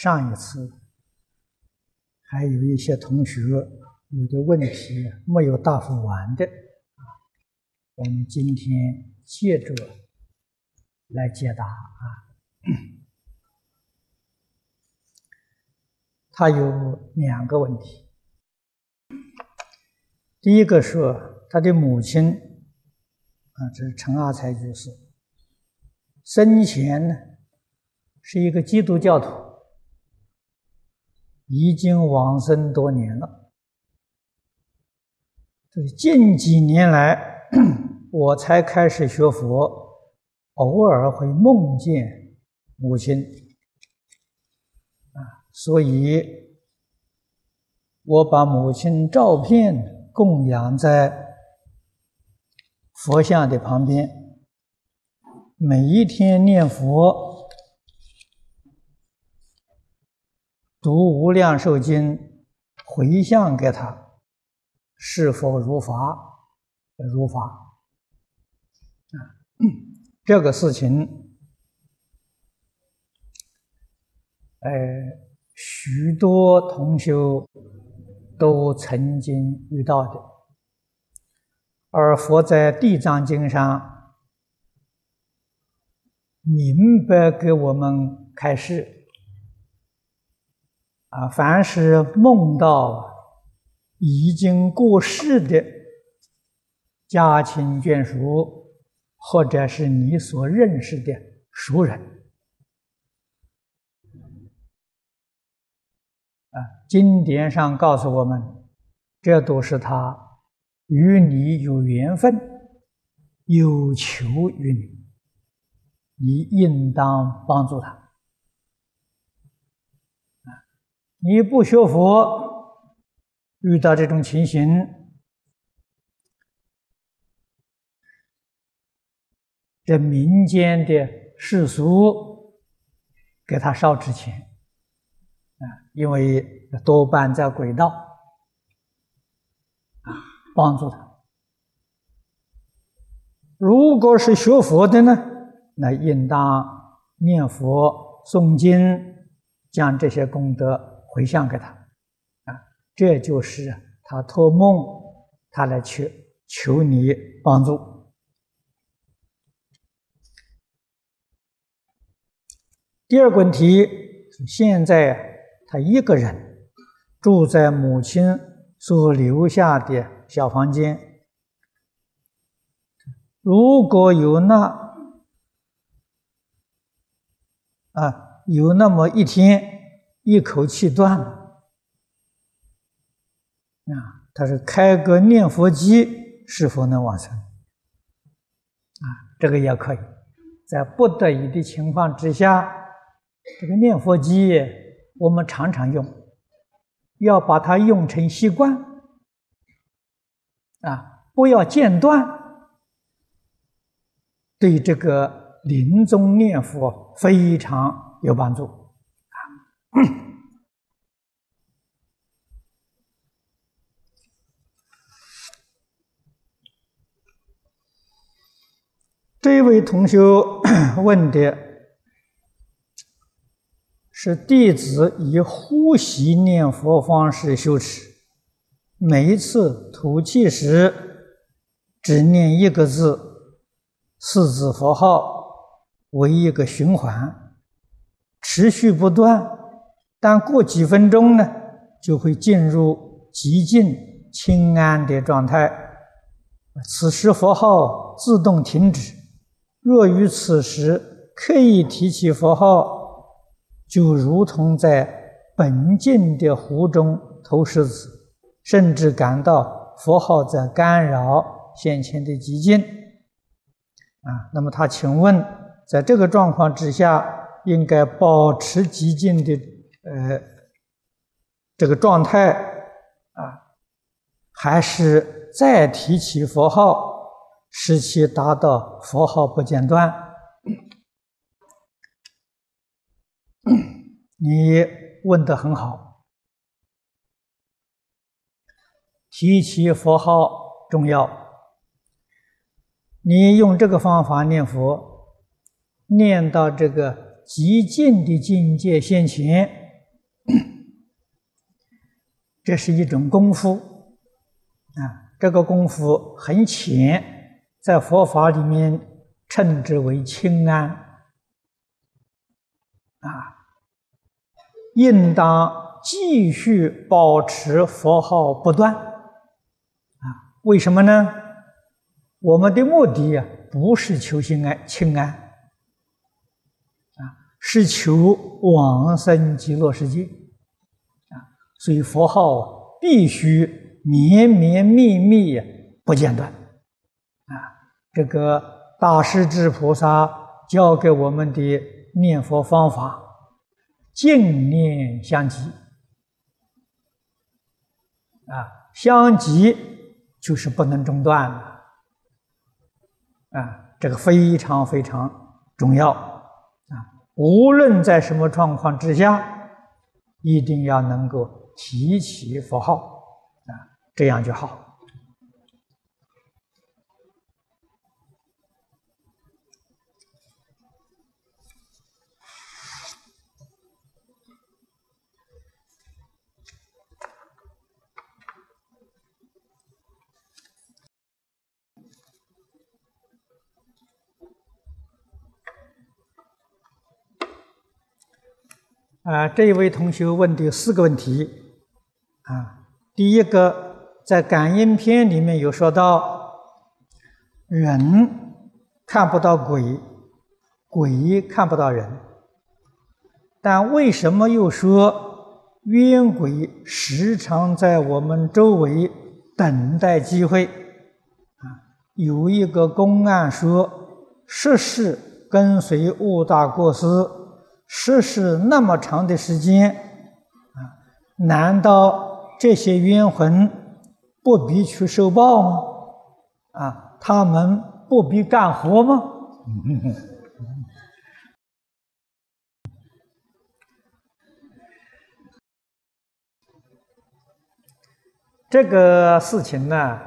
上一次还有一些同学有的问题没有答复完的，我们今天接着来解答啊。他有两个问题，第一个说他的母亲啊，这是陈阿才居士生前呢是一个基督教徒。已经往生多年了，这近几年来，我才开始学佛，偶尔会梦见母亲，啊，所以我把母亲照片供养在佛像的旁边，每一天念佛。读《无量寿经》，回向给他，是否如法？如法。啊，这个事情，呃，许多同修都曾经遇到的，而佛在《地藏经》上明白给我们开示。啊，凡是梦到已经过世的家亲眷属，或者是你所认识的熟人，啊，经典上告诉我们，这都是他与你有缘分，有求于你，你应当帮助他。你不学佛，遇到这种情形，这民间的世俗给他烧纸钱啊，因为多半在轨道啊，帮助他。如果是学佛的呢，那应当念佛诵经，将这些功德。回向给他，啊，这就是他托梦，他来求求你帮助。第二个问题，现在他一个人住在母亲所留下的小房间，如果有那啊，有那么一天。一口气断了啊！他是开个念佛机，是否能往生？啊，这个也可以，在不得已的情况之下，这个念佛机我们常常用，要把它用成习惯啊，不要间断，对这个临终念佛非常有帮助。这位同学问的是弟子以呼吸念佛方式修持，每一次吐气时只念一个字，四字佛号为一个循环，持续不断。但过几分钟呢，就会进入极静清安的状态。此时佛号自动停止。若于此时刻意提起佛号，就如同在本静的湖中投石子，甚至感到佛号在干扰先前的寂静。啊，那么他请问，在这个状况之下，应该保持寂静的？呃，这个状态啊，还是再提起佛号，使其达到佛号不间断。你问的很好，提起佛号重要。你用这个方法念佛，念到这个极静的境界现前。这是一种功夫啊，这个功夫很浅，在佛法里面称之为清安啊，应当继续保持佛号不断啊。为什么呢？我们的目的呀，不是求心安、清安啊，是求往生极乐世界。所以佛号必须绵绵密密不间断，啊，这个大势至菩萨教给我们的念佛方法，净念相继，啊，相继就是不能中断了，啊，这个非常非常重要，啊，无论在什么状况之下，一定要能够。提起佛号啊，这样就好。啊，这一位同学问的四个问题。啊，第一个在感应篇里面有说到，人看不到鬼，鬼看不到人，但为什么又说冤鬼时常在我们周围等待机会？啊，有一个公案说，十世跟随悟大过失，十世那么长的时间，啊，难道？这些冤魂不必去受报吗？啊，他们不必干活吗？这个事情呢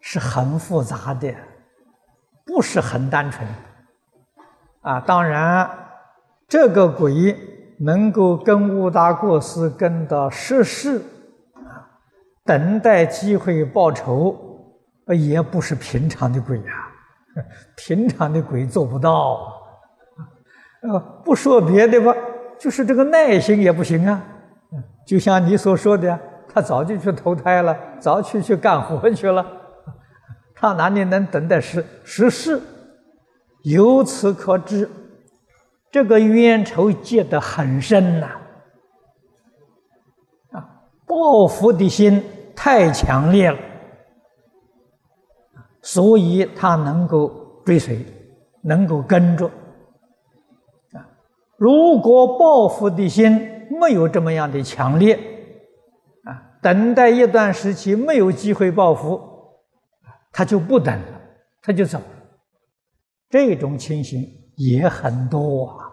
是很复杂的，不是很单纯。啊，当然，这个鬼能够跟乌达过斯跟到十世。等待机会报仇，也不是平常的鬼呀，平常的鬼做不到。呃，不说别的吧，就是这个耐心也不行啊。就像你所说的，他早就去投胎了，早去去干活去了，他哪里能等待十十世？由此可知，这个冤仇结得很深呐。啊，报复的心。太强烈了，所以他能够追随，能够跟着。啊，如果报复的心没有这么样的强烈，啊，等待一段时期没有机会报复，他就不等了，他就走。这种情形也很多啊，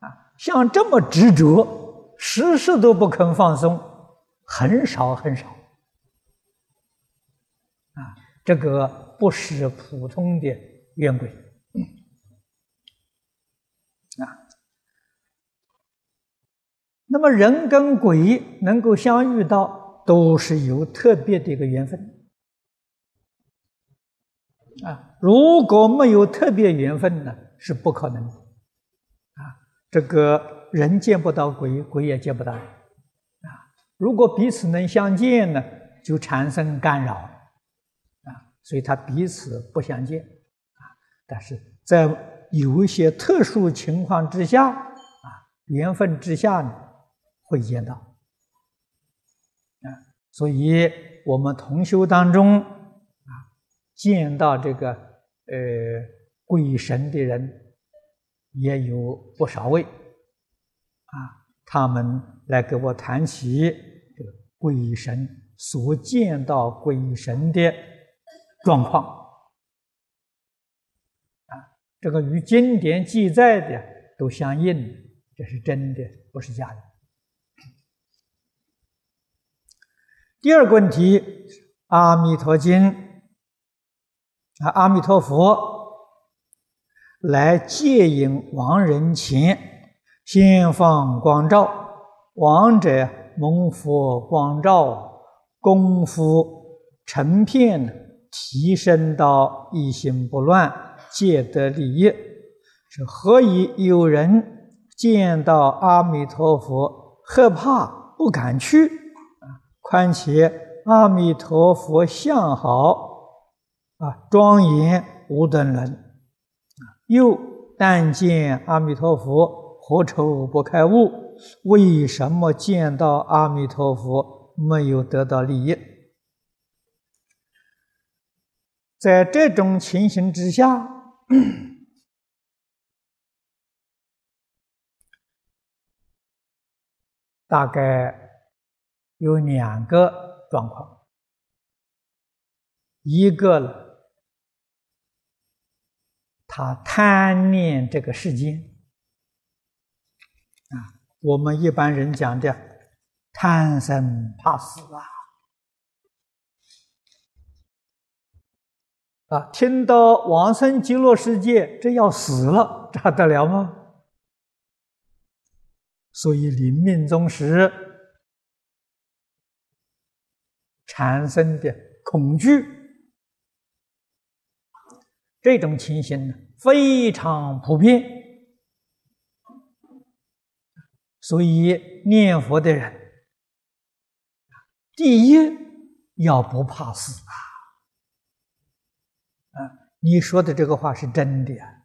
啊，像这么执着，时时都不肯放松，很少很少。这个不是普通的冤鬼啊。那么人跟鬼能够相遇到，都是有特别的一个缘分啊。如果没有特别缘分呢，是不可能的啊。这个人见不到鬼，鬼也见不到啊。如果彼此能相见呢，就产生干扰。所以他彼此不相见，啊，但是在有一些特殊情况之下，啊，缘分之下呢，会见到，啊，所以我们同修当中，啊，见到这个呃鬼神的人也有不少位，啊，他们来给我谈起这个鬼神所见到鬼神的。状况啊，这个与经典记载的都相应，这是真的，不是假的。第二个问题，《阿弥陀经》啊，阿弥陀佛来接引亡人前，先放光照，亡者蒙佛光照，功夫成片，提升到一心不乱，皆得利益。是何以有人见到阿弥陀佛害怕不敢去啊？况且阿弥陀佛相好啊，庄严无等伦啊，又但见阿弥陀佛何愁不开悟？为什么见到阿弥陀佛没有得到利益？在这种情形之下。大概有两个状况，一个呢，他贪念这个世间，啊，我们一般人讲的贪生怕死啊，啊，听到往生极乐世界，这要死了，这还得了吗？所以临命终时产生的恐惧，这种情形呢非常普遍。所以念佛的人，第一要不怕死啊！你说的这个话是真的呀！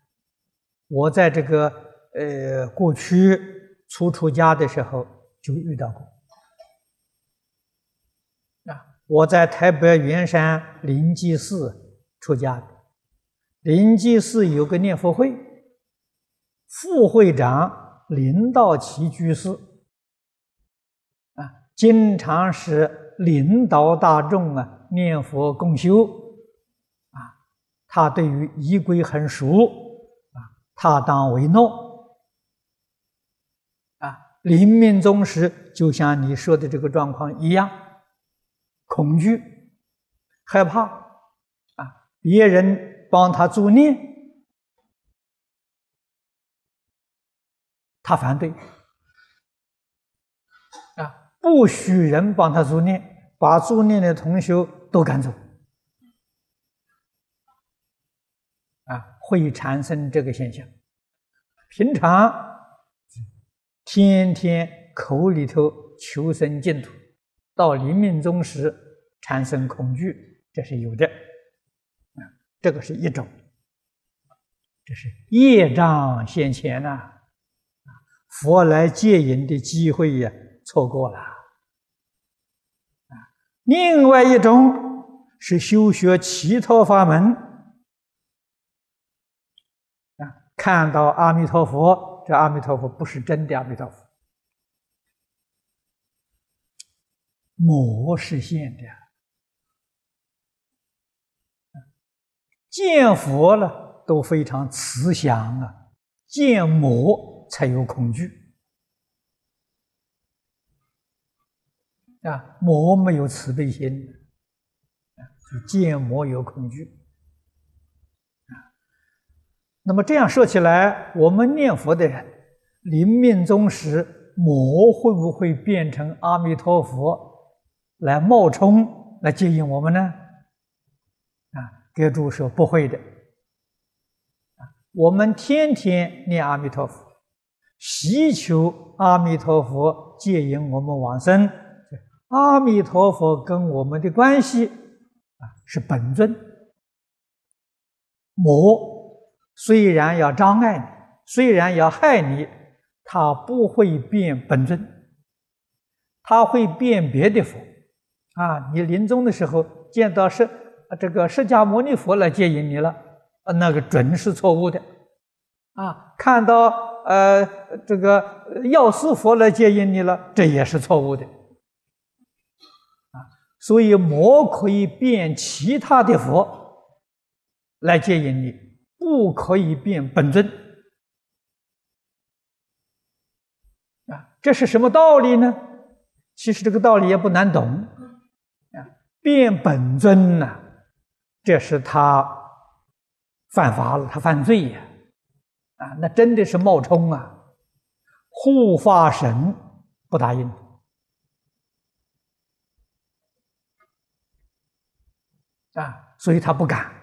我在这个呃过去。初出家的时候就遇到过啊！我在台北圆山灵济寺出家的，灵济寺有个念佛会，副会长林道奇居士啊，经常是领导大众啊念佛共修，他对于仪规很熟啊，他当为诺啊。临命终时，就像你说的这个状况一样，恐惧、害怕啊！别人帮他助念，他反对啊！不许人帮他助念，把助念的同学都赶走啊！会产生这个现象。平常。天天口里头求生净土，到临命终时产生恐惧，这是有的。啊，这个是一种，这是业障现前呐，佛来接引的机会呀，错过了。另外一种是修学其他法门，啊，看到阿弥陀佛。这阿弥陀佛不是真的阿弥陀佛，魔是现的。见佛了都非常慈祥啊，见魔才有恐惧啊，魔没有慈悲心啊，见魔有恐惧。那么这样说起来，我们念佛的人临命终时，魔会不会变成阿弥陀佛来冒充来接引我们呢？啊，给主说不会的。啊，我们天天念阿弥陀佛，祈求阿弥陀佛接引我们往生。阿弥陀佛跟我们的关系啊是本尊，魔。虽然要障碍你，虽然要害你，他不会变本尊，他会变别的佛。啊，你临终的时候见到释这个释迦牟尼佛来接引你了，那个准是错误的。啊，看到呃这个药师佛来接引你了，这也是错误的。啊，所以魔可以变其他的佛来接引你。不可以变本尊啊这是什么道理呢？其实这个道理也不难懂。啊变本尊呢这是他犯法了他犯罪呀。啊那真的是冒充啊护法神不答应。啊所以他不敢。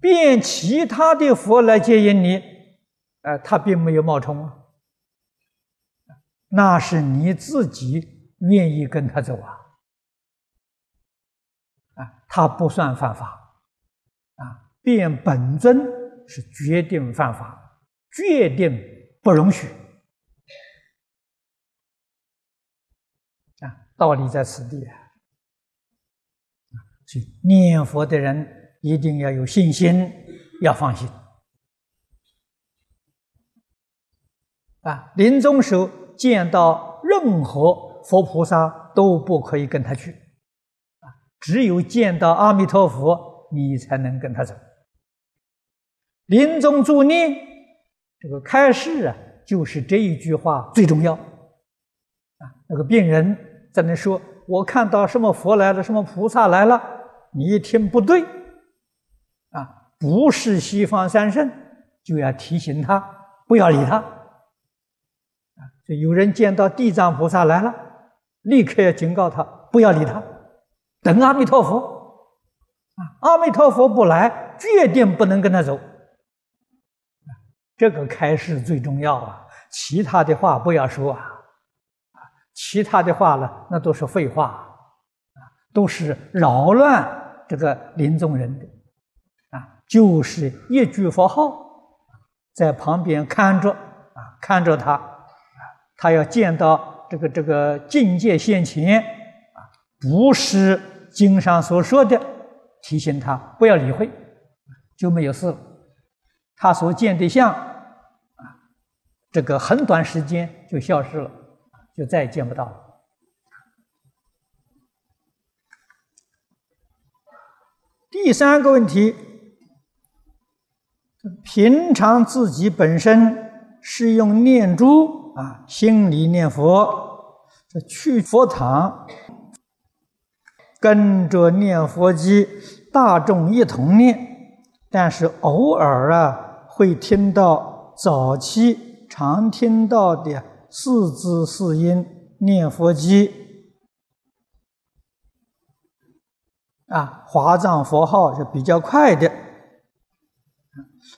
变其他的佛来接引你，呃，他并没有冒充啊，那是你自己愿意跟他走啊，啊，他不算犯法，啊，变本尊是决定犯法，决定不容许，啊，道理在此地啊，所以念佛的人。一定要有信心，要放心啊！临终时候见到任何佛菩萨都不可以跟他去啊，只有见到阿弥陀佛，你才能跟他走。临终助念，这个开示啊，就是这一句话最重要啊！那个病人在那说：“我看到什么佛来了，什么菩萨来了。”你一听不对。不是西方三圣，就要提醒他不要理他。啊，就有人见到地藏菩萨来了，立刻要警告他不要理他，等阿弥陀佛。啊，阿弥陀佛不来，决定不能跟他走。这个开示最重要啊，其他的话不要说啊，啊，其他的话呢，那都是废话，啊，都是扰乱这个临终人的。就是一句佛号，在旁边看着啊，看着他，他要见到这个这个境界现前啊，不是经上所说的，提醒他不要理会，就没有事了。他所见的相啊，这个很短时间就消失了，就再也见不到了。第三个问题。平常自己本身是用念珠啊，心里念佛，这去佛堂，跟着念佛机，大众一同念。但是偶尔啊，会听到早期常听到的四字四音念佛机啊，华藏佛号是比较快的。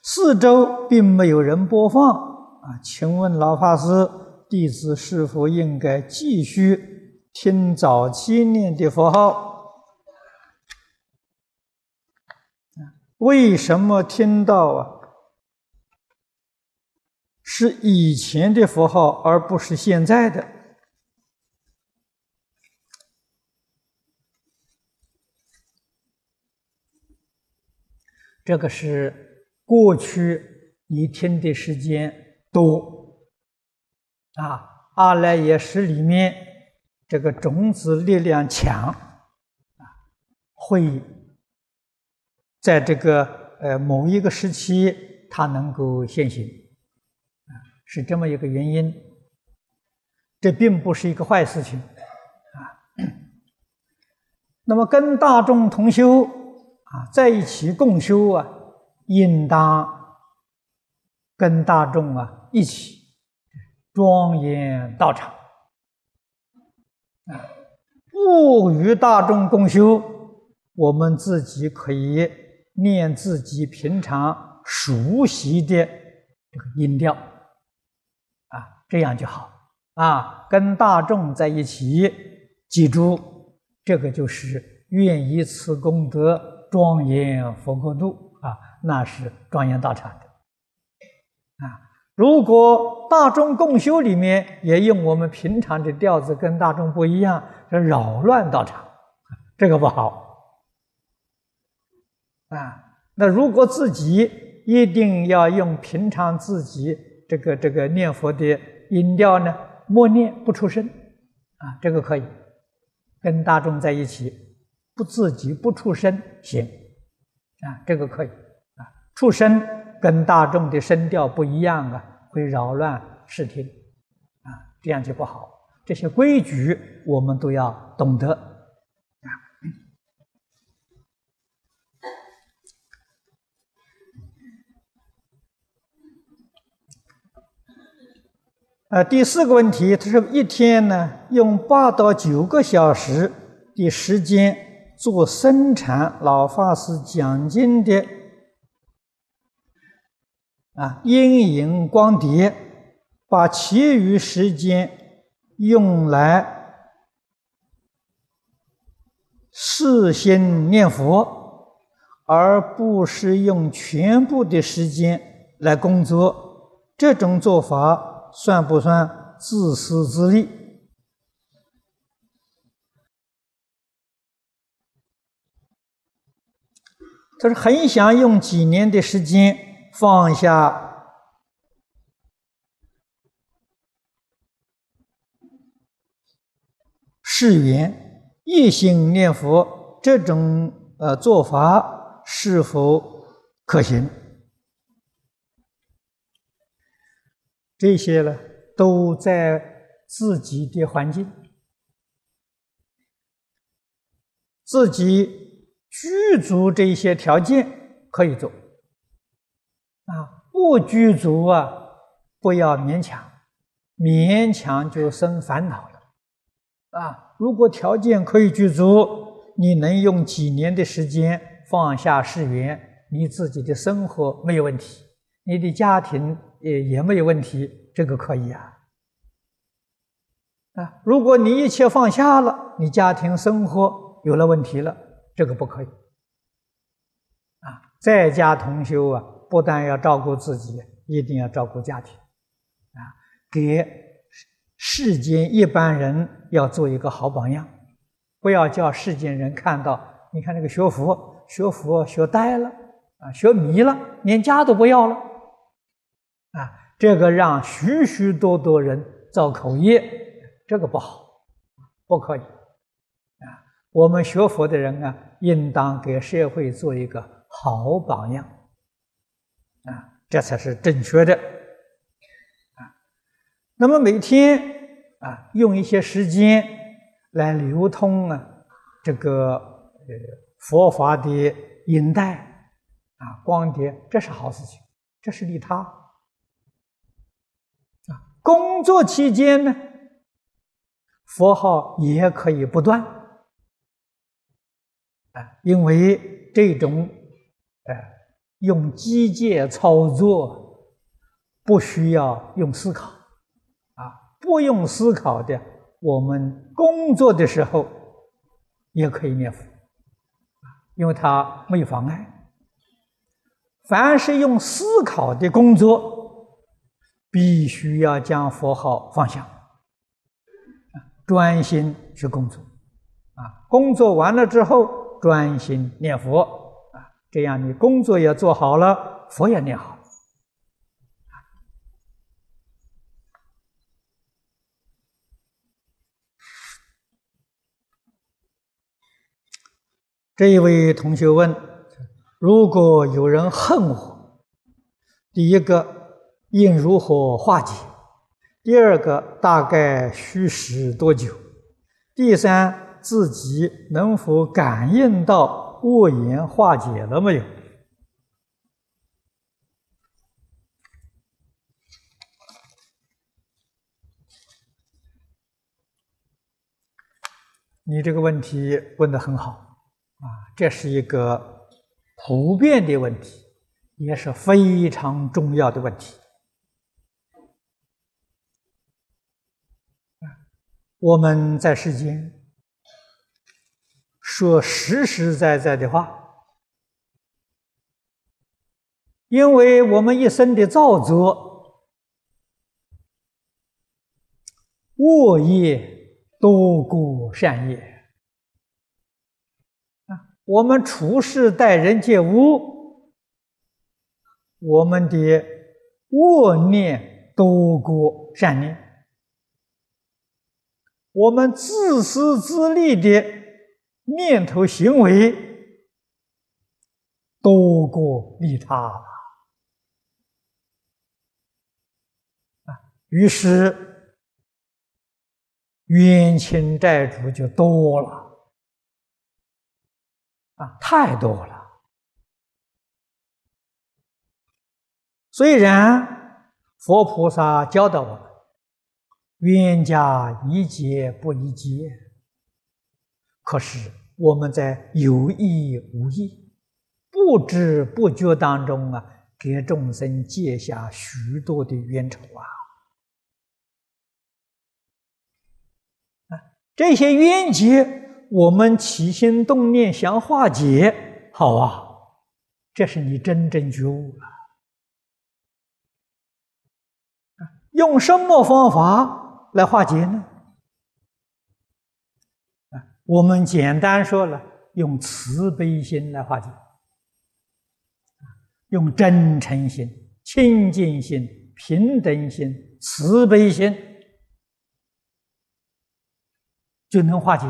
四周并没有人播放啊，请问老法师，弟子是否应该继续听早期念的佛号？为什么听到啊？是以前的佛号，而不是现在的？这个是。过去你听的时间多啊，阿赖耶识里面这个种子力量强啊，会在这个呃某一个时期它能够现行啊，是这么一个原因。这并不是一个坏事情啊。那么跟大众同修啊，在一起共修啊。应当跟大众啊一起庄严道场啊，不与大众共修，我们自己可以念自己平常熟悉的这个音调啊，这样就好啊。跟大众在一起，记住这个就是愿以此功德庄严佛国度。啊，那是庄严道场的啊！如果大众共修里面也用我们平常的调子，跟大众不一样，这扰乱道场，这个不好啊。那如果自己一定要用平常自己这个这个念佛的音调呢，默念不出声啊，这个可以跟大众在一起，不自己不出声行。啊，这个可以，出声跟大众的声调不一样啊，会扰乱视听啊，这样就不好。这些规矩我们都要懂得啊。呃，第四个问题，他说一天呢用八到九个小时的时间做生产老法师讲经的啊阴影光碟，把其余时间用来视心念佛，而不是用全部的时间来工作，这种做法算不算自私自利？他说很想用几年的时间放下誓言，一心念佛，这种呃做法是否可行？这些呢，都在自己的环境，自己。具足这些条件可以做，啊，不具足啊，不要勉强，勉强就生烦恼了，啊，如果条件可以具足，你能用几年的时间放下誓缘，你自己的生活没有问题，你的家庭也也没有问题，这个可以啊，啊，如果你一切放下了，你家庭生活有了问题了。这个不可以啊！在家同修啊，不但要照顾自己，一定要照顾家庭啊！给世间一般人要做一个好榜样，不要叫世间人看到，你看那个学佛，学佛学呆了啊，学迷了，连家都不要了啊！这个让许许多多人造口业，这个不好，不可以啊。我们学佛的人啊，应当给社会做一个好榜样，啊，这才是正确的，啊。那么每天啊，用一些时间来流通啊，这个呃佛法的引带啊光碟，这是好事情，这是利他。啊，工作期间呢，佛号也可以不断。啊，因为这种，呃，用机械操作，不需要用思考，啊，不用思考的，我们工作的时候也可以念佛，因为它没有妨碍。凡是用思考的工作，必须要将佛号放下，专心去工作，啊，工作完了之后。专心念佛，这样你工作也做好了，佛也念好。这一位同学问：如果有人恨我，第一个应如何化解？第二个大概需时多久？第三？自己能否感应到恶言化解了没有？你这个问题问的很好啊，这是一个普遍的问题，也是非常重要的问题。我们在世间。说实实在在的话，因为我们一生的造作，恶业多过善业啊。我们处事待人接物，我们的恶念多过善念，我们自私自利的。念头行为多过利他啊，于是冤亲债主就多了啊，太多了。虽然佛菩萨教导我们，冤家宜解不宜结。可是我们在有意无意、不知不觉当中啊，给众生结下许多的冤仇啊！啊，这些冤结，我们起心动念想化解，好啊，这是你真正觉悟了。用什么方法来化解呢？我们简单说了，用慈悲心来化解，用真诚心、清净心、平等心、慈悲心，就能化解。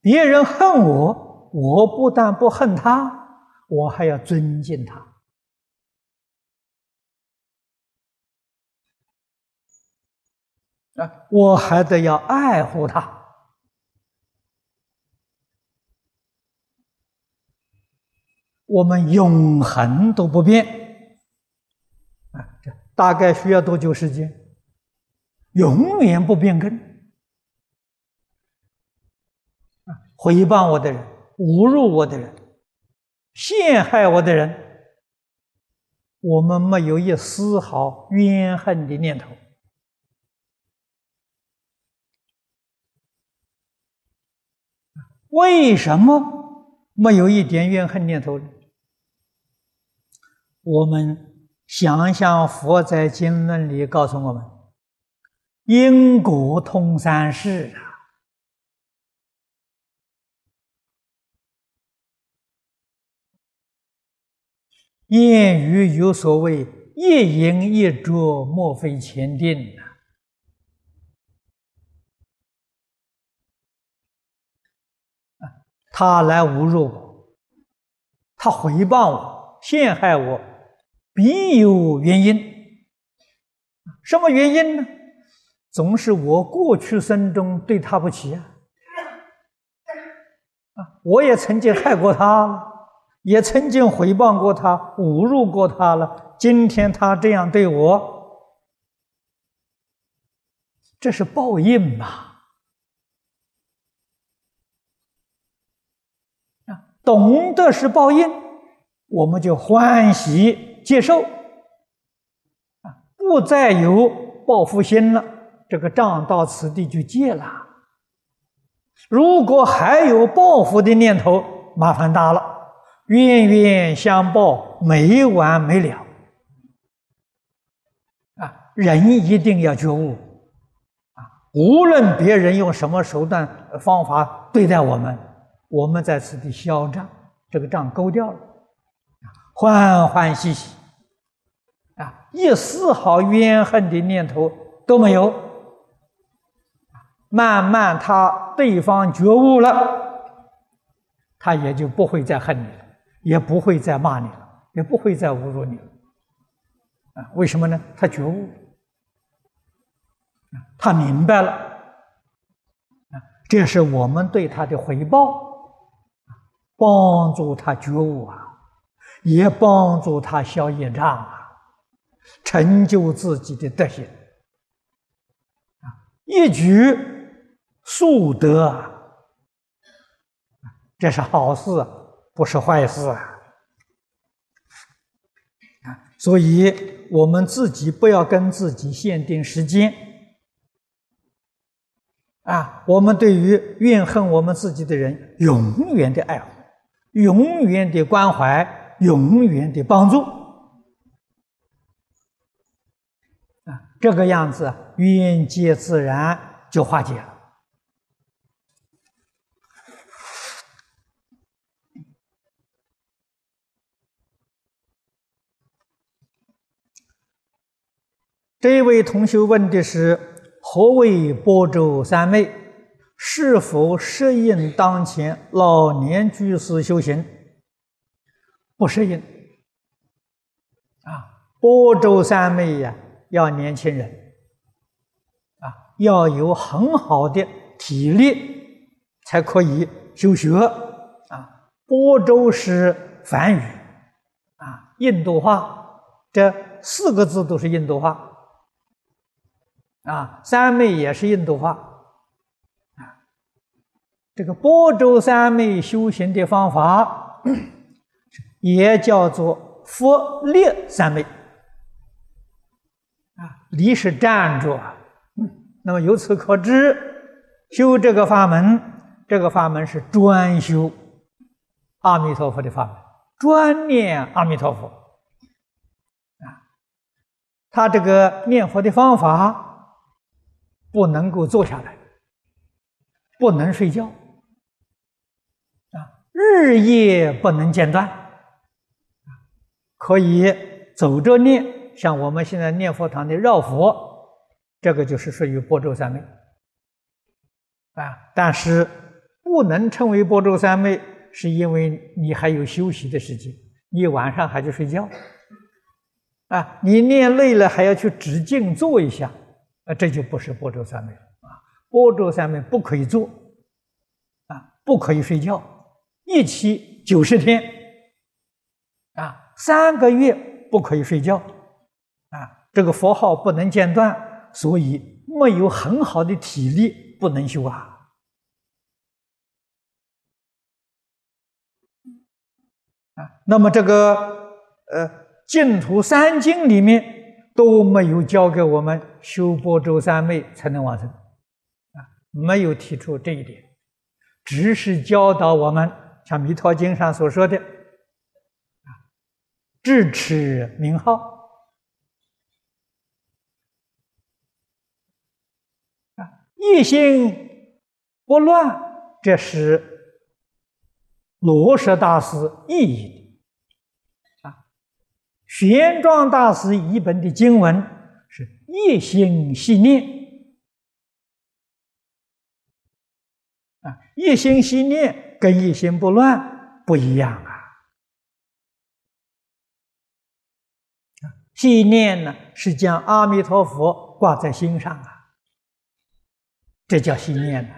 别人恨我，我不但不恨他，我还要尊敬他。啊，我还得要爱护他。我们永恒都不变，啊，这大概需要多久时间？永远不变更。啊，诽谤我的人，侮辱我的人，陷害我的人，我们没有一丝毫怨恨的念头。为什么没有一点怨恨念头呢？我们想想佛在经论里告诉我们：因果通三世啊。谚语有所谓“一因一果，莫非前定”啊。他来侮辱我，他诽谤我、陷害我，必有原因。什么原因呢？总是我过去生中对他不起啊！啊，我也曾经害过他，也曾经诽谤过他、侮辱过他了。今天他这样对我，这是报应嘛？懂得是报应，我们就欢喜接受，啊，不再有报复心了，这个账到此地就结了。如果还有报复的念头，麻烦大了，冤冤相报，没完没了。啊，人一定要觉悟，啊，无论别人用什么手段方法对待我们。我们在此地消账，这个账勾掉了，欢欢喜喜，啊，一丝毫怨恨的念头都没有。慢慢，他对方觉悟了，他也就不会再恨你了，也不会再骂你了，也不会再侮辱你了。啊，为什么呢？他觉悟，他明白了，这是我们对他的回报。帮助他觉悟啊，也帮助他消业障啊，成就自己的德行啊，一举速得，这是好事，不是坏事！啊，所以我们自己不要跟自己限定时间啊，我们对于怨恨我们自己的人，永远的爱护。永远的关怀，永远的帮助，啊，这个样子，冤结自然就化解了。这位同学问的是：何为波州三昧？是否适应当前老年居士修行？不适应。啊，波州三昧呀，要年轻人，啊，要有很好的体力才可以修学。啊，波州是梵语，啊，印度话，这四个字都是印度话。啊，三昧也是印度话。这个波州三昧修行的方法，也叫做佛力三昧。啊，力是站着，那么由此可知，修这个法门，这个法门是专修阿弥陀佛的法门，专念阿弥陀佛。啊，他这个念佛的方法，不能够坐下来，不能睡觉，啊，日夜不能间断，可以走着念。像我们现在念佛堂的绕佛，这个就是属于波州三昧啊。但是不能称为波州三昧，是因为你还有休息的时间，你晚上还去睡觉啊。你念累了还要去止静坐一下啊，这就不是波州三昧了啊。波州三昧不可以坐啊，不可以睡觉，一期九十天啊，三个月不可以睡觉。啊这个佛号不能间断，所以没有很好的体力，不能修啊。啊，那么这个呃净土三经里面都没有教给我们修波州三昧才能往生，啊，没有提出这一点，只是教导我们像弥陀经上所说的，啊，智齿名号。啊一心不乱，这是罗什大师意义的啊。玄奘大师译本的经文是一心系念啊，一心系念跟一心不乱不一样啊。信念呢是将阿弥陀佛挂在心上啊。这叫心念呢。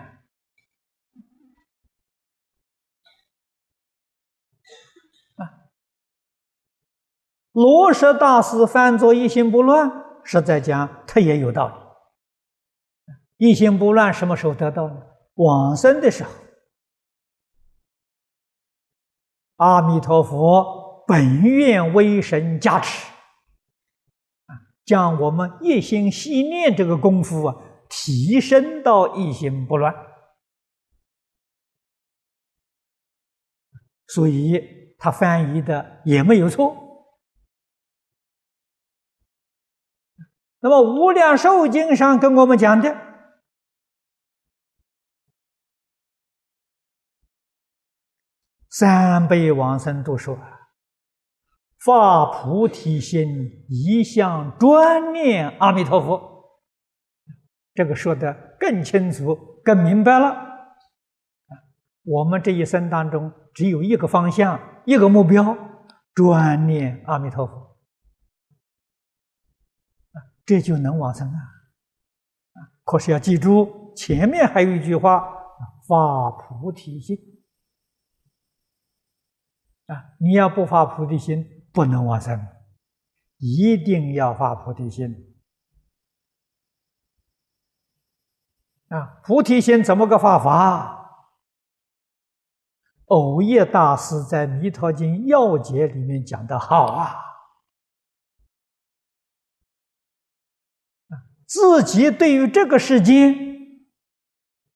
啊！罗什大师翻作一心不乱，是在讲他也有道理。一心不乱什么时候得到呢？往生的时候，阿弥陀佛本愿威神加持，啊，将我们一心心念这个功夫啊。提升到一心不乱，所以他翻译的也没有错。那么《无量寿经》上跟我们讲的三辈往生都说发菩提心，一向专念阿弥陀佛。这个说的更清楚、更明白了。我们这一生当中只有一个方向、一个目标，专念阿弥陀佛，这就能往生啊！啊，可是要记住，前面还有一句话：发菩提心。啊，你要不发菩提心，不能往生，一定要发菩提心。啊，菩提心怎么个发法？藕叶大师在《弥陀经要解》里面讲的好啊！自己对于这个世间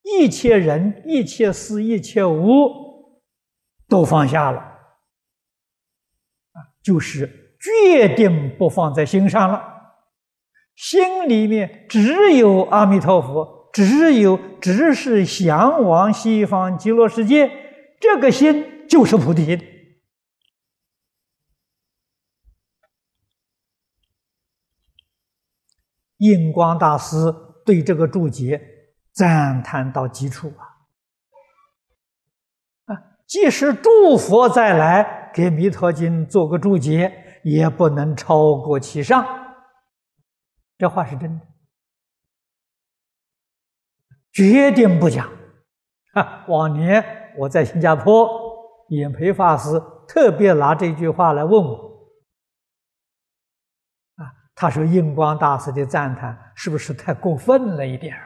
一切人、一切事、一切物都放下了，就是决定不放在心上了，心里面只有阿弥陀佛。只有只是向往西方极乐世界，这个心就是菩提心。印光大师对这个注解赞叹到极处啊！啊，即使诸佛再来给《弥陀经》做个注解，也不能超过其上。这话是真的。决定不讲。啊，往年我在新加坡，演培法师特别拿这句话来问我。啊，他说印光大师的赞叹是不是太过分了一点儿？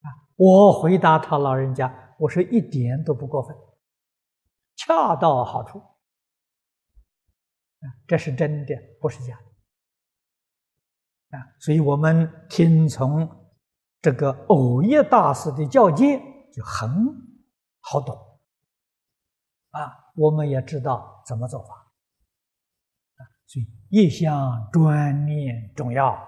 啊，我回答他老人家，我说一点都不过分，恰到好处。这是真的，不是假的。啊，所以我们听从这个偶业大师的教诫，就很好懂。啊，我们也知道怎么做法。所以一向专念重要。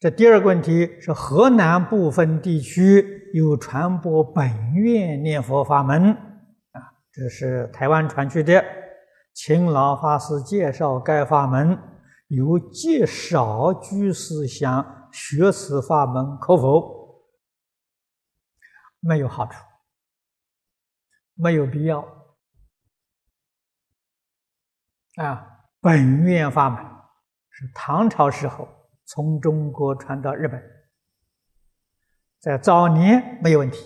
这第二个问题是河南部分地区有传播本愿念佛法门啊，这是台湾传去的，请老法师介绍该法门，有极少居士想学此法门可否？没有好处，没有必要啊！本愿法门是唐朝时候。从中国传到日本，在早年没有问题，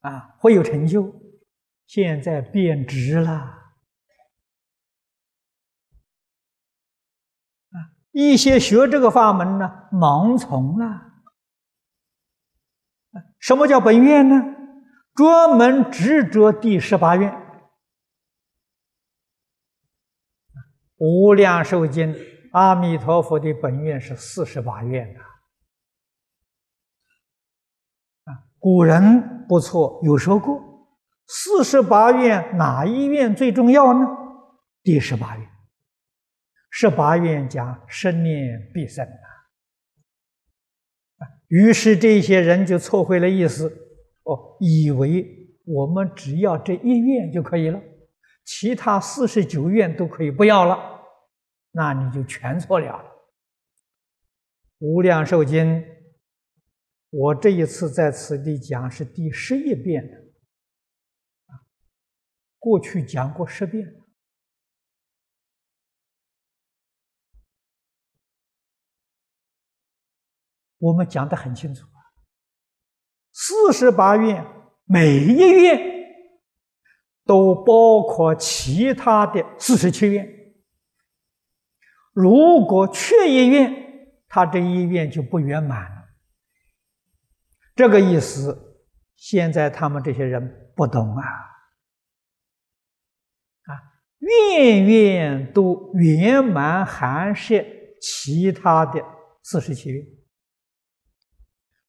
啊，会有成就。现在变质了，啊，一些学这个法门呢，盲从了。什么叫本愿呢？专门执着第十八愿，《无量寿经》。阿弥陀佛的本愿是四十八愿呐，啊，古人不错，有说过，四十八愿哪一愿最重要呢？第十八愿，十八愿讲生念必生啊，于是这些人就错会了意思，哦，以为我们只要这一愿就可以了，其他四十九愿都可以不要了。那你就全错了。无量寿经，我这一次在此地讲是第十一遍的，过去讲过十遍，我们讲的很清楚啊。四十八愿，每一愿都包括其他的四十七愿。如果缺一愿，他这一愿就不圆满了。这个意思，现在他们这些人不懂啊！啊，愿愿都圆满含摄其他的四十七。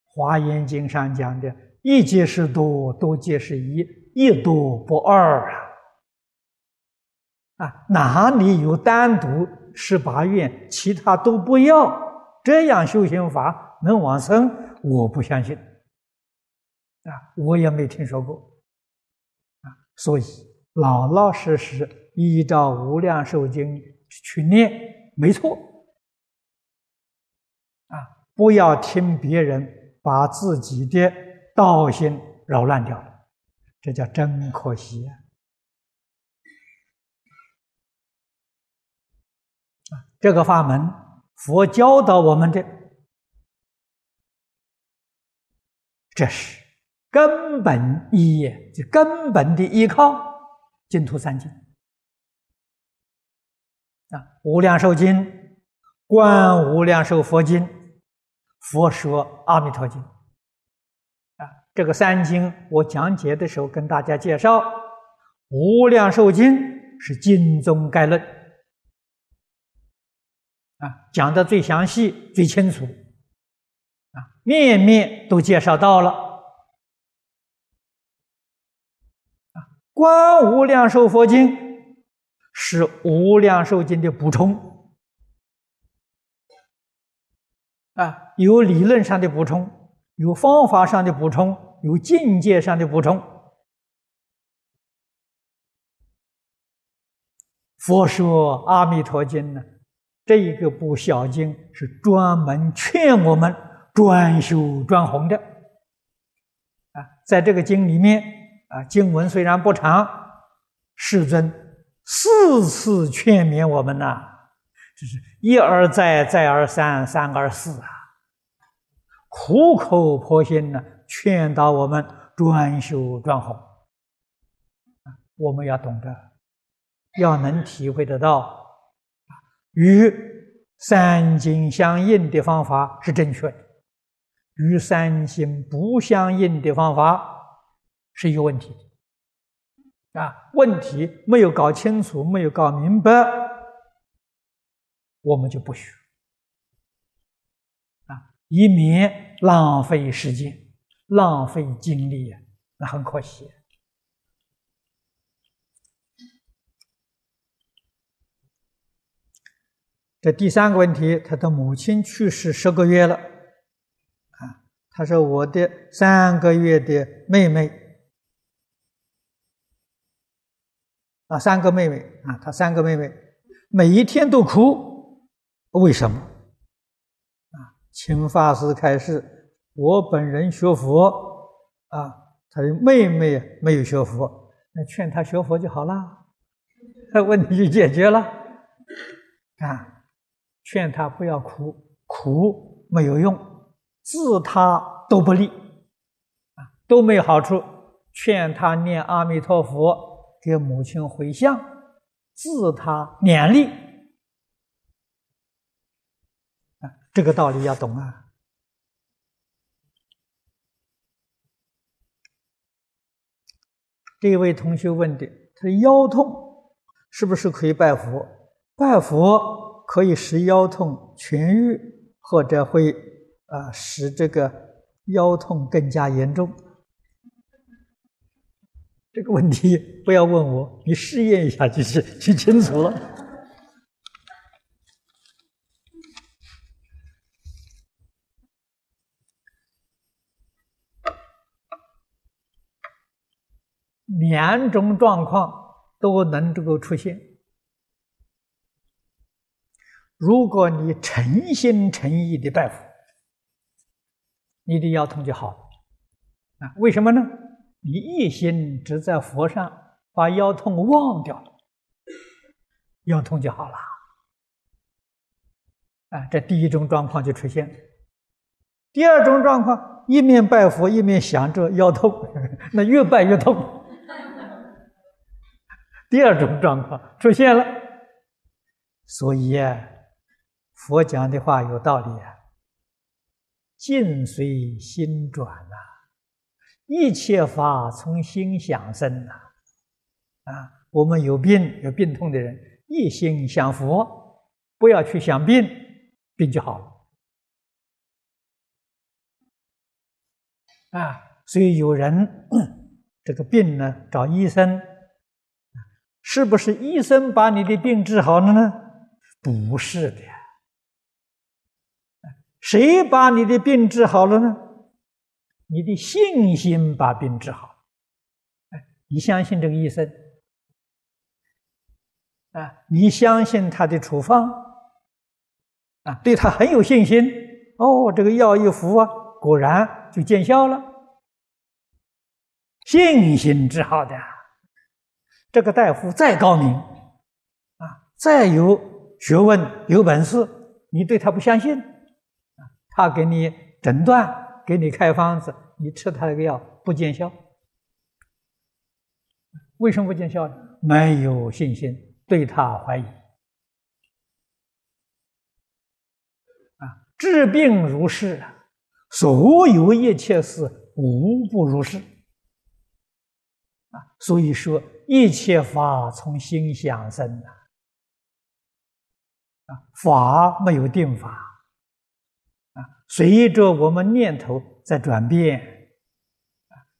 华严经上讲的“一皆是多，多皆是一，一多不二”啊！啊，哪里有单独？十八愿，其他都不要，这样修行法能往生？我不相信，啊，我也没听说过，啊，所以老老实实依照《无量寿经》去念，没错，啊，不要听别人把自己的道心扰乱掉了，这叫真可惜啊。这个法门，佛教导我们的，这是根本意义，就根本的依靠净土三经啊，《无量寿经》《观无量寿佛经》《佛说阿弥陀经》啊，这个三经我讲解的时候跟大家介绍，《无量寿经》是经中概论。啊，讲的最详细、最清楚，啊，面面都介绍到了。啊，《观无量寿佛经》是《无量寿经》的补充，啊，有理论上的补充，有方法上的补充，有境界上的补充。佛说《阿弥陀经》呢？这一个部小经是专门劝我们专修专弘的，啊，在这个经里面，啊，经文虽然不长，世尊四次劝勉我们呐，就是一而再，再而三，三而四啊，苦口婆心的劝导我们专修专弘，我们要懂得，要能体会得到，与三经相应的方法是正确的，与三经不相应的方法是有问题的。啊，问题没有搞清楚，没有搞明白，我们就不学。啊，以免浪费时间。浪费精力呀，那很可惜。这第三个问题，他的母亲去世十个月了，啊，他说我的三个月的妹妹，啊，三个妹妹啊，他三个妹妹每一天都哭，为什么？啊，请法师开示。我本人学佛啊，他的妹妹没有学佛，那劝他学佛就好了，那 问题就解决了。啊，劝他不要哭，哭没有用，自他都不利，啊，都没有好处。劝他念阿弥陀佛，给母亲回向，自他勉励。啊，这个道理要懂啊。这位同学问的，他的腰痛是不是可以拜佛？拜佛可以使腰痛痊愈，或者会啊使这个腰痛更加严重？这个问题不要问我，你试验一下就是就清楚了。两种状况都能够出现。如果你诚心诚意的拜佛，你的腰痛就好了。啊，为什么呢？你一心只在佛上，把腰痛忘掉了，腰痛就好了。啊，这第一种状况就出现。第二种状况，一面拜佛，一面想着腰痛，那越拜越痛。第二种状况出现了，所以啊，佛讲的话有道理啊。境随心转呐，一切法从心想生呐。啊，我们有病有病痛的人，一心想佛，不要去想病，病就好了。啊，所以有人 这个病呢，找医生。是不是医生把你的病治好了呢？不是的，谁把你的病治好了呢？你的信心把病治好。你相信这个医生啊？你相信他的处方啊？对他很有信心哦。这个药一服啊，果然就见效了。信心治好的。这个大夫再高明，啊，再有学问、有本事，你对他不相信，他给你诊断、给你开方子，你吃他那个药不见效，为什么不见效呢？没有信心，对他怀疑，啊，治病如是，所有一切事无不如是。啊，所以说一切法从心想生，啊，法没有定法，随着我们念头在转变，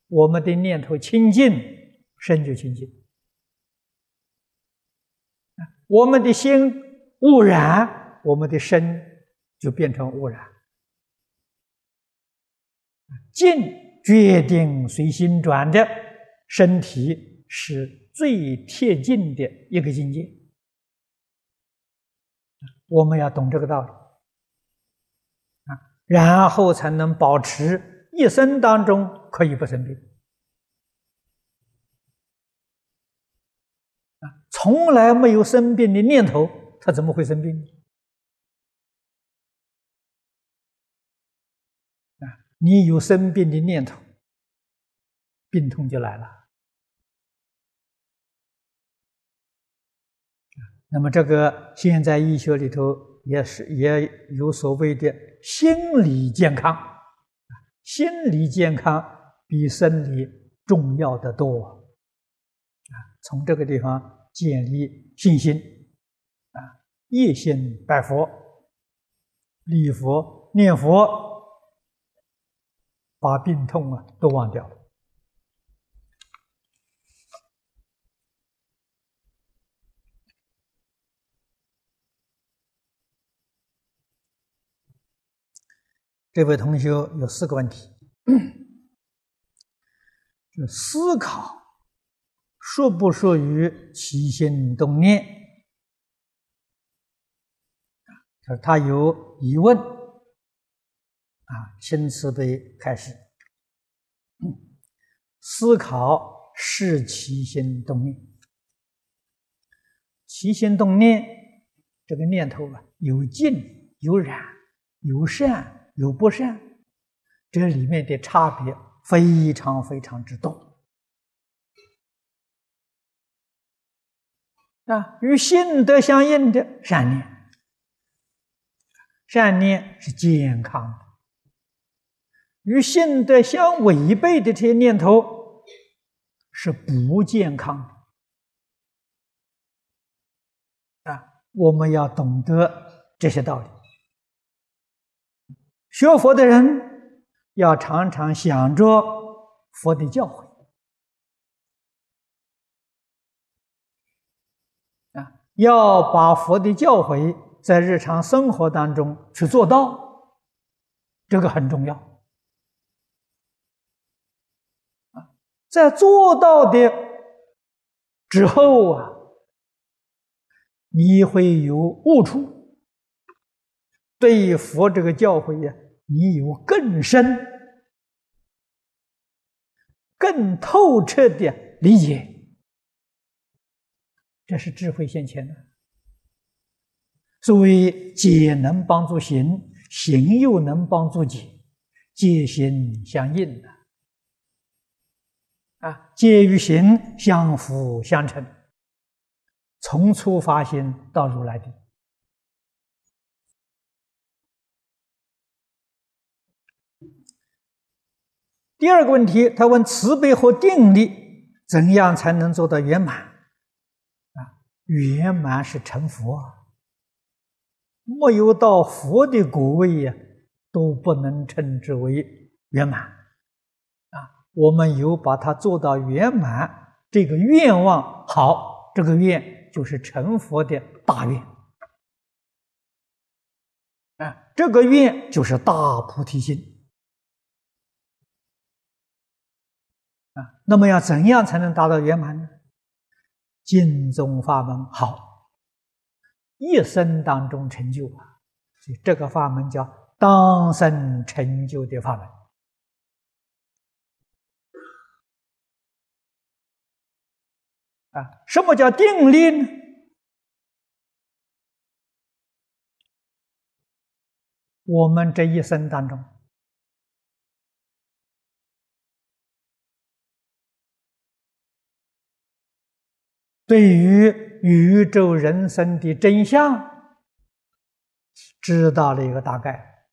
我们的念头清净，身就清净；我们的心污染，我们的身就变成污染。静决定随心转的。身体是最贴近的一个境界，我们要懂这个道理，然后才能保持一生当中可以不生病啊，从来没有生病的念头，他怎么会生病啊？你有生病的念头，病痛就来了。那么这个现在医学里头也是也有所谓的心理健康，心理健康比生理重要的多啊！从这个地方建立信心啊，一心拜佛、礼佛、念佛，把病痛啊都忘掉了。这位同学有四个问题：就思考属不属于起心动念？他他有疑问啊，新慈悲开始。思考是起心动念，起心动念这个念头啊，有净有染，有善。有不善，这里面的差别非常非常之多啊！与心德相应的善念，善念是健康的；与性德相违背的这些念头是不健康的啊！我们要懂得这些道理。学佛的人要常常想着佛的教诲啊，要把佛的教诲在日常生活当中去做到，这个很重要啊。在做到的之后啊，你会有悟处，对佛这个教诲呀。你有更深、更透彻的理解，这是智慧现前的。所谓解能帮助行，行又能帮助解，解行相应的啊，解与行相辅相成，从初发心到如来的。第二个问题，他问慈悲和定力怎样才能做到圆满？啊，圆满是成佛，没有到佛的果位呀，都不能称之为圆满。啊，我们有把它做到圆满，这个愿望好，这个愿就是成佛的大愿。啊，这个愿就是大菩提心。啊，那么要怎样才能达到圆满呢？净宗法门好，一生当中成就啊，所以这个法门叫当生成就的法门。啊，什么叫定力呢？我们这一生当中。对于宇宙人生的真相，知道了一个大概，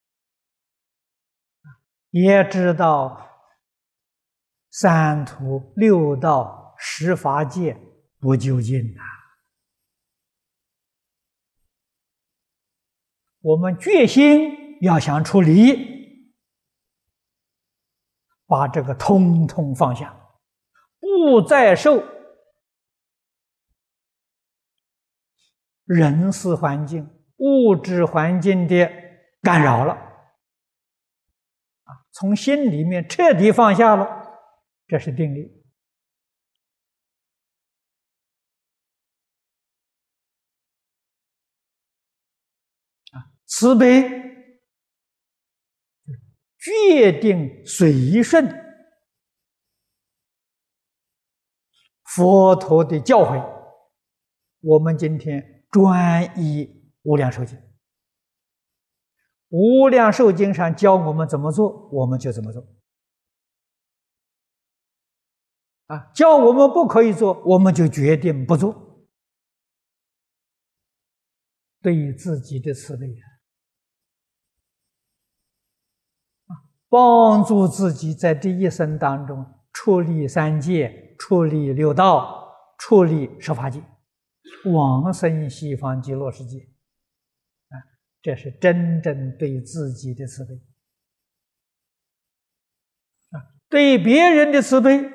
也知道三途六道十法界不究竟呐。我们决心要想出离，把这个通通放下，不再受。人事环境、物质环境的干扰了，啊，从心里面彻底放下了，这是定力。啊，慈悲，决定随顺佛陀的教诲，我们今天。专一无量寿经，无量寿经上教我们怎么做，我们就怎么做。啊，教我们不可以做，我们就决定不做。对于自己的慈悲啊，帮助自己在这一生当中处理三界、处理六道、处理十法界，往生西方极乐世界。啊，这是真正对自己的慈悲。啊，对别人的慈悲，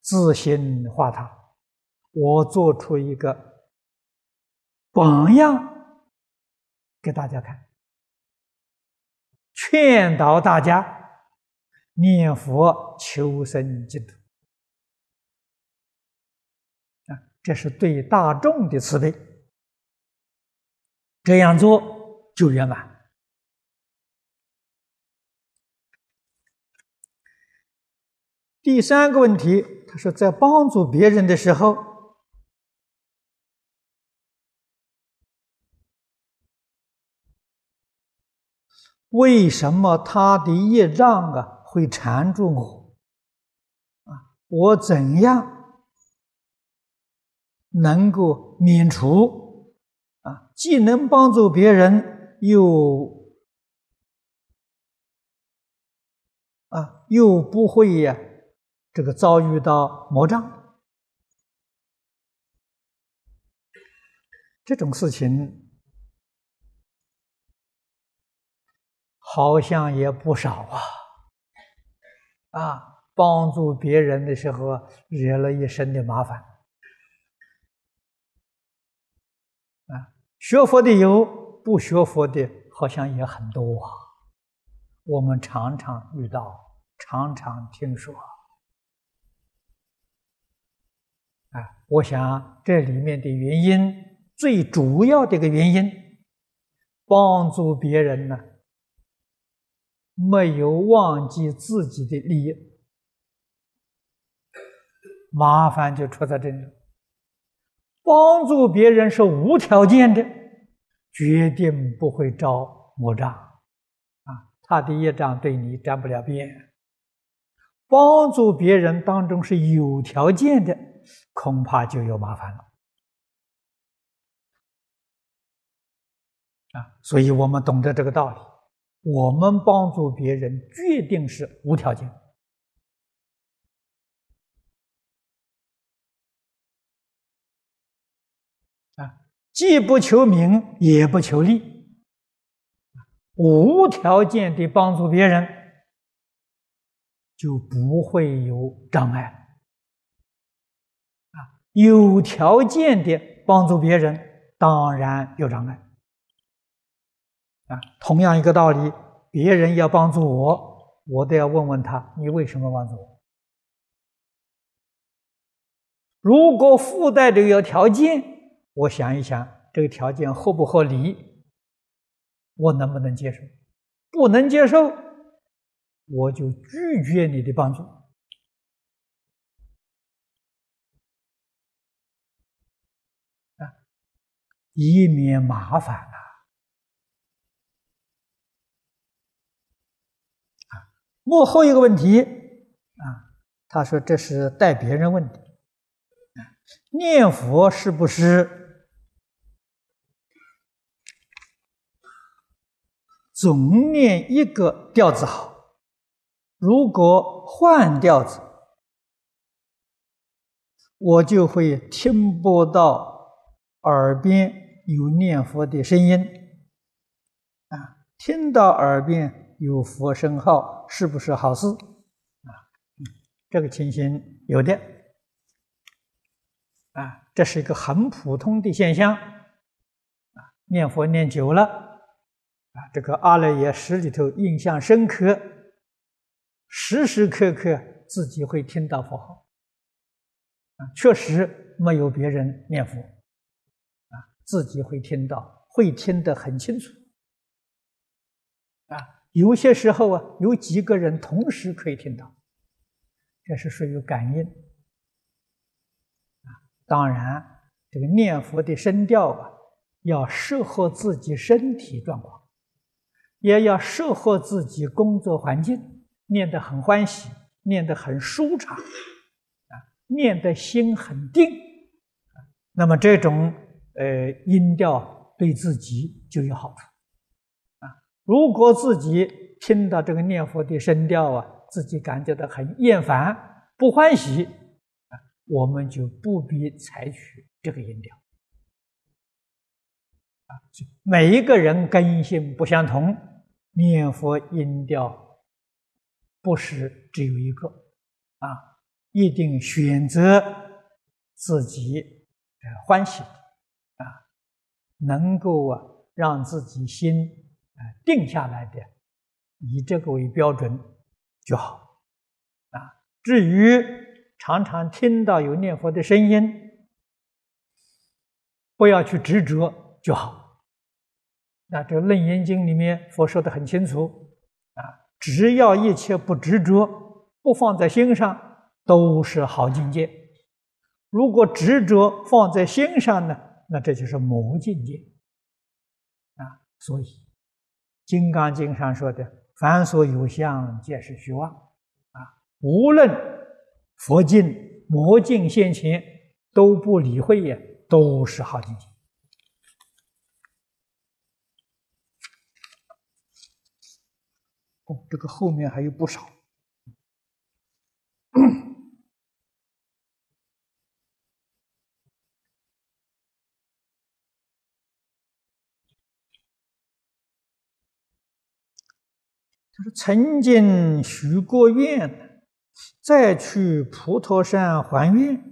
自心化他，我做出一个榜样。给大家看，劝导大家念佛求生净土。这是对大众的慈悲。这样做就圆满。第三个问题，他说，在帮助别人的时候。为什么他的业障啊会缠住我？啊，我怎样能够免除？啊，既能帮助别人，又啊又不会呀，这个遭遇到魔障，这种事情。好像也不少啊，啊，帮助别人的时候惹了一身的麻烦，学佛的有，不学佛的好像也很多啊，我们常常遇到，常常听说，啊，我想这里面的原因，最主要的一个原因，帮助别人呢。没有忘记自己的利益，麻烦就出在这里。帮助别人是无条件的，决定不会招魔障啊！他的业障对你沾不了边。帮助别人当中是有条件的，恐怕就有麻烦了啊！所以我们懂得这个道理。我们帮助别人，决定是无条件既不求名，也不求利，无条件的帮助别人，就不会有障碍啊。有条件的帮助别人，当然有障碍。啊，同样一个道理，别人要帮助我，我都要问问他：你为什么帮助我？如果附带着有条件，我想一想，这个条件合不合理？我能不能接受？不能接受，我就拒绝你的帮助，啊，以免麻烦了啊。幕后一个问题啊，他说这是带别人问的，念佛是不是总念一个调子好？如果换调子，我就会听不到耳边有念佛的声音啊，听到耳边。有佛声号是不是好事啊？这个情形有的啊，这是一个很普通的现象啊。念佛念久了啊，这个阿赖耶识里头印象深刻，时时刻刻自己会听到佛号啊，确实没有别人念佛啊，自己会听到，会听得很清楚啊。有些时候啊，有几个人同时可以听到，这是属于感应啊。当然，这个念佛的声调啊，要适合自己身体状况，也要适合自己工作环境，念得很欢喜，念得很舒畅啊，念得心很定啊。那么这种呃音调对自己就有好处。啊，如果自己听到这个念佛的声调啊，自己感觉到很厌烦、不欢喜，啊，我们就不必采取这个音调。每一个人根性不相同，念佛音调不是只有一个，啊，一定选择自己呃欢喜，啊，能够啊让自己心啊定下来的，以这个为标准就好，啊，至于常常听到有念佛的声音，不要去执着。就好，那这个《楞严经》里面佛说的很清楚啊，只要一切不执着，不放在心上，都是好境界。如果执着放在心上呢，那这就是魔境界啊。所以，《金刚经》上说的“凡所有相，皆是虚妄”，啊，无论佛境、魔境现前，都不理会也，都是好境界。哦，这个后面还有不少。他说：“曾经许过愿，再去普陀山还愿，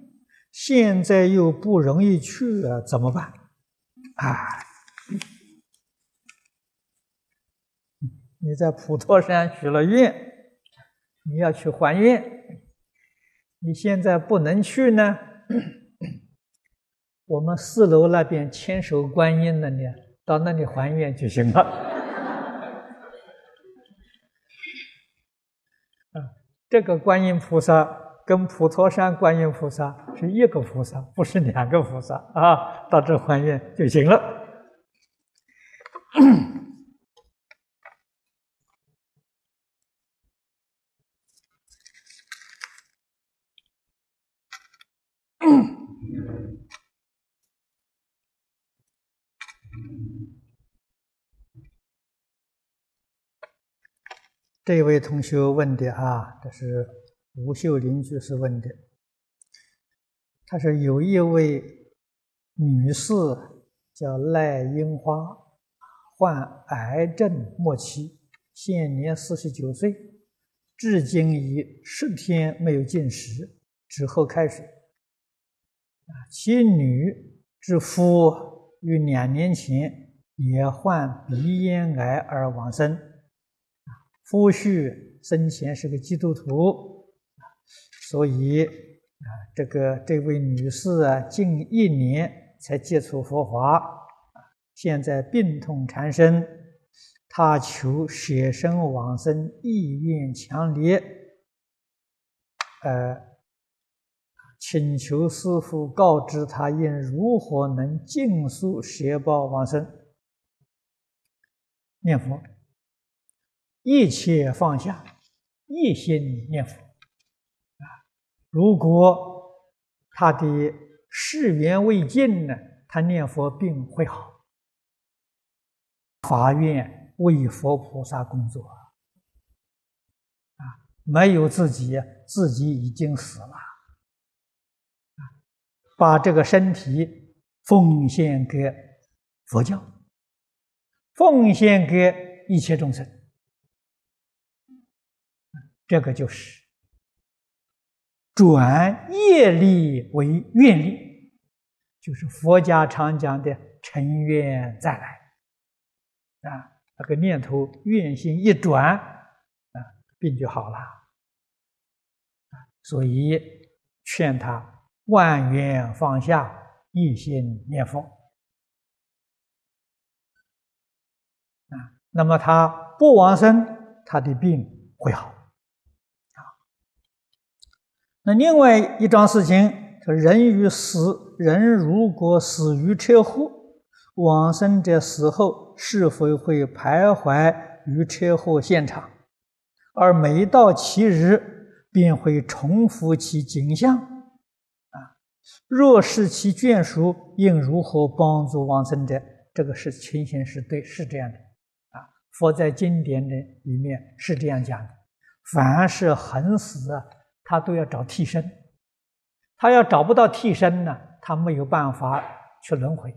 现在又不容易去了，怎么办？”啊。你在普陀山许了愿，你要去还愿，你现在不能去呢。我们四楼那边千手观音那里，到那里还愿就行了。啊，这个观音菩萨跟普陀山观音菩萨是一个菩萨，不是两个菩萨啊，到这还愿就行了。这位同学问的啊，这是吴秀林居士问的。他说有一位女士叫赖樱花，患癌症末期，现年四十九岁，至今已十天没有进食，只喝开水。啊，其女之夫于两年前也患鼻咽癌而往生。夫婿生前是个基督徒，所以啊，这个这位女士啊，近一年才接触佛法，现在病痛缠身，她求舍身往生意愿强烈，呃，请求师父告知她应如何能尽速舍报往生，念佛。一切放下，一心念佛啊！如果他的誓缘未尽呢，他念佛并会好。法愿为佛菩萨工作啊，没有自己，自己已经死了！把这个身体奉献给佛教，奉献给一切众生。这个就是转业力为愿力，就是佛家常讲的成愿再来啊，那个念头愿心一转啊，病就好了所以劝他万缘放下，一心念佛啊。那么他不往生，他的病会好。那另外一桩事情，说人于死，人如果死于车祸，往生者死后是否会徘徊于车祸现场，而每到其日便会重复其景象？啊，若是其眷属，应如何帮助往生者？这个是情形是对，是这样的啊。佛在经典的里面是这样讲的：凡是横死啊，他都要找替身，他要找不到替身呢，他没有办法去轮回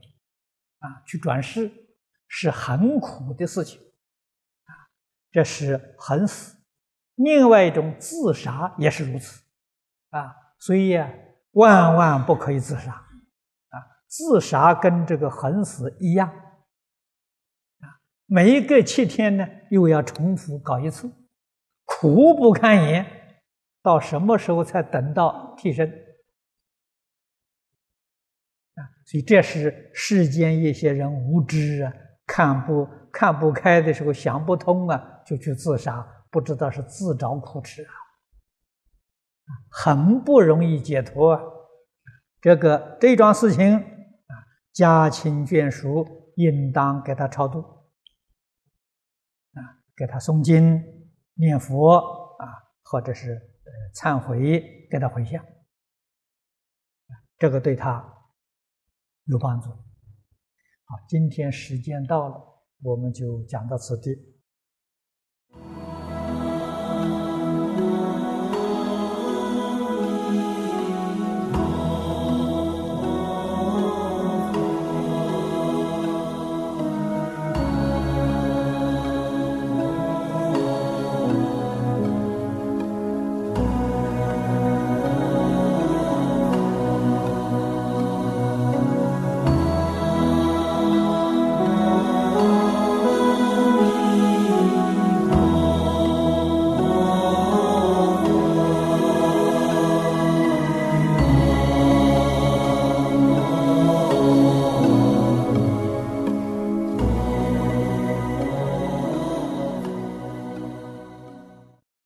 啊，去转世，是很苦的事情啊。这是横死，另外一种自杀也是如此啊。所以啊，万万不可以自杀。啊自杀跟这个横死一样，啊，每一个七天呢，又要重复搞一次，苦不堪言。到什么时候才等到替身？啊，所以这是世间一些人无知啊，看不看不开的时候，想不通啊，就去自杀，不知道是自找苦吃啊，很不容易解脱啊。这个这桩事情啊。家亲眷属应当给他超度，啊，给他诵经、念佛啊，或者是忏悔，给他回向，这个对他有帮助。好，今天时间到了，我们就讲到此地。